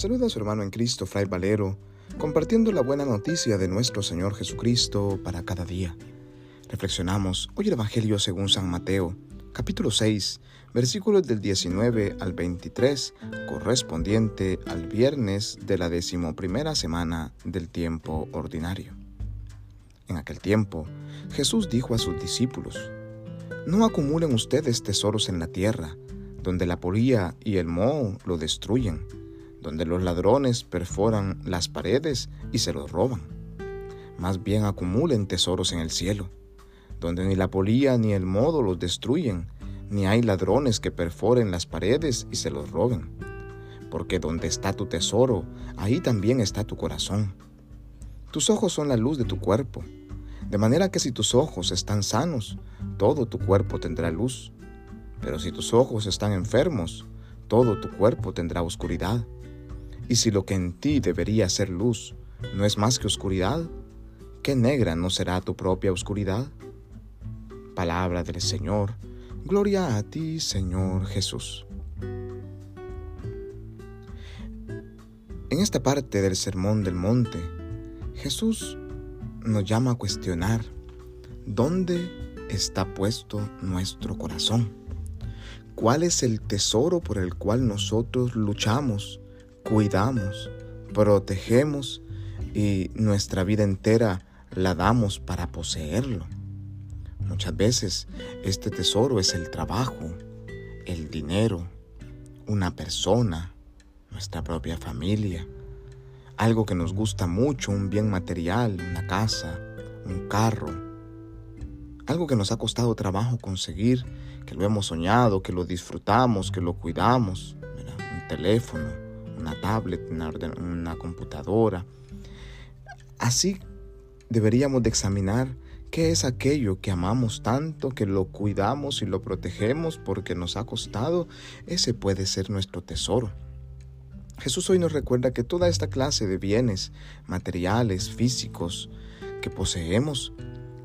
saluda a su hermano en Cristo, Fray Valero, compartiendo la buena noticia de nuestro Señor Jesucristo para cada día. Reflexionamos hoy el Evangelio según San Mateo, capítulo 6, versículos del 19 al 23, correspondiente al viernes de la decimoprimera semana del tiempo ordinario. En aquel tiempo, Jesús dijo a sus discípulos, No acumulen ustedes tesoros en la tierra, donde la polilla y el moho lo destruyen, donde los ladrones perforan las paredes y se los roban. Más bien acumulen tesoros en el cielo, donde ni la polilla ni el moho los destruyen, ni hay ladrones que perforen las paredes y se los roben. Porque donde está tu tesoro, ahí también está tu corazón. Tus ojos son la luz de tu cuerpo, de manera que si tus ojos están sanos, todo tu cuerpo tendrá luz. Pero si tus ojos están enfermos, todo tu cuerpo tendrá oscuridad. Y si lo que en ti debería ser luz no es más que oscuridad, ¿qué negra no será tu propia oscuridad? Palabra del Señor, gloria a ti, Señor Jesús. En esta parte del Sermón del Monte, Jesús nos llama a cuestionar dónde está puesto nuestro corazón. ¿Cuál es el tesoro por el cual nosotros luchamos, cuidamos, protegemos y nuestra vida entera la damos para poseerlo? Muchas veces este tesoro es el trabajo, el dinero, una persona, nuestra propia familia, algo que nos gusta mucho, un bien material, una casa, un carro, algo que nos ha costado trabajo conseguir que lo hemos soñado, que lo disfrutamos, que lo cuidamos, un teléfono, una tablet, una, una computadora. Así deberíamos de examinar qué es aquello que amamos tanto, que lo cuidamos y lo protegemos porque nos ha costado. Ese puede ser nuestro tesoro. Jesús hoy nos recuerda que toda esta clase de bienes materiales, físicos, que poseemos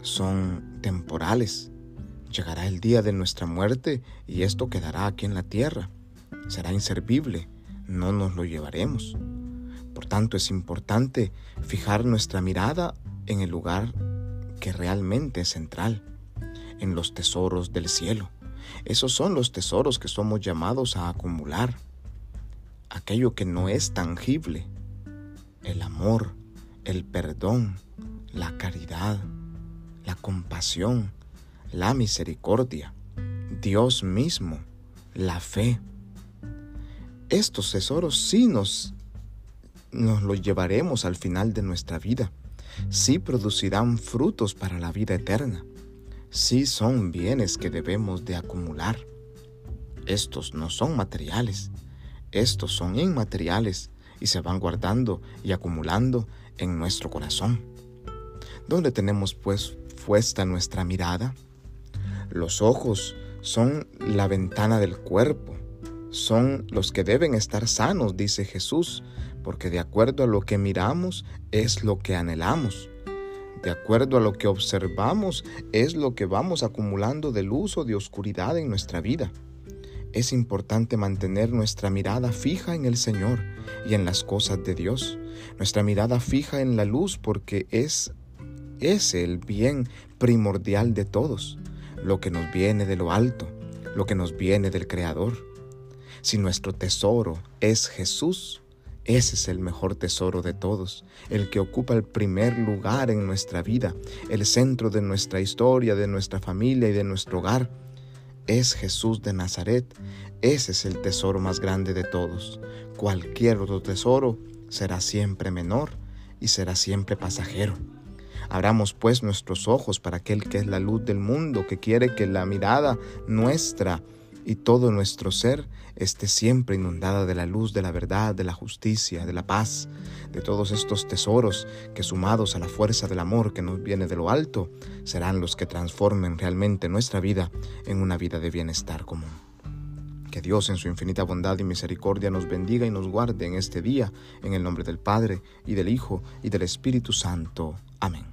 son temporales, Llegará el día de nuestra muerte y esto quedará aquí en la tierra. Será inservible, no nos lo llevaremos. Por tanto, es importante fijar nuestra mirada en el lugar que realmente es central, en los tesoros del cielo. Esos son los tesoros que somos llamados a acumular. Aquello que no es tangible, el amor, el perdón, la caridad, la compasión, la misericordia, Dios mismo, la fe. Estos tesoros sí nos, nos los llevaremos al final de nuestra vida, sí producirán frutos para la vida eterna, sí son bienes que debemos de acumular. Estos no son materiales, estos son inmateriales y se van guardando y acumulando en nuestro corazón. ¿Dónde tenemos pues puesta nuestra mirada? Los ojos son la ventana del cuerpo, son los que deben estar sanos, dice Jesús, porque de acuerdo a lo que miramos es lo que anhelamos. De acuerdo a lo que observamos es lo que vamos acumulando de luz o de oscuridad en nuestra vida. Es importante mantener nuestra mirada fija en el Señor y en las cosas de Dios. Nuestra mirada fija en la luz porque es ese el bien primordial de todos lo que nos viene de lo alto, lo que nos viene del Creador. Si nuestro tesoro es Jesús, ese es el mejor tesoro de todos, el que ocupa el primer lugar en nuestra vida, el centro de nuestra historia, de nuestra familia y de nuestro hogar. Es Jesús de Nazaret, ese es el tesoro más grande de todos. Cualquier otro tesoro será siempre menor y será siempre pasajero. Abramos pues nuestros ojos para aquel que es la luz del mundo, que quiere que la mirada nuestra y todo nuestro ser esté siempre inundada de la luz de la verdad, de la justicia, de la paz, de todos estos tesoros que sumados a la fuerza del amor que nos viene de lo alto, serán los que transformen realmente nuestra vida en una vida de bienestar común. Que Dios en su infinita bondad y misericordia nos bendiga y nos guarde en este día, en el nombre del Padre, y del Hijo, y del Espíritu Santo. Amén.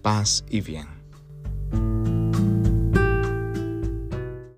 Paz y bien.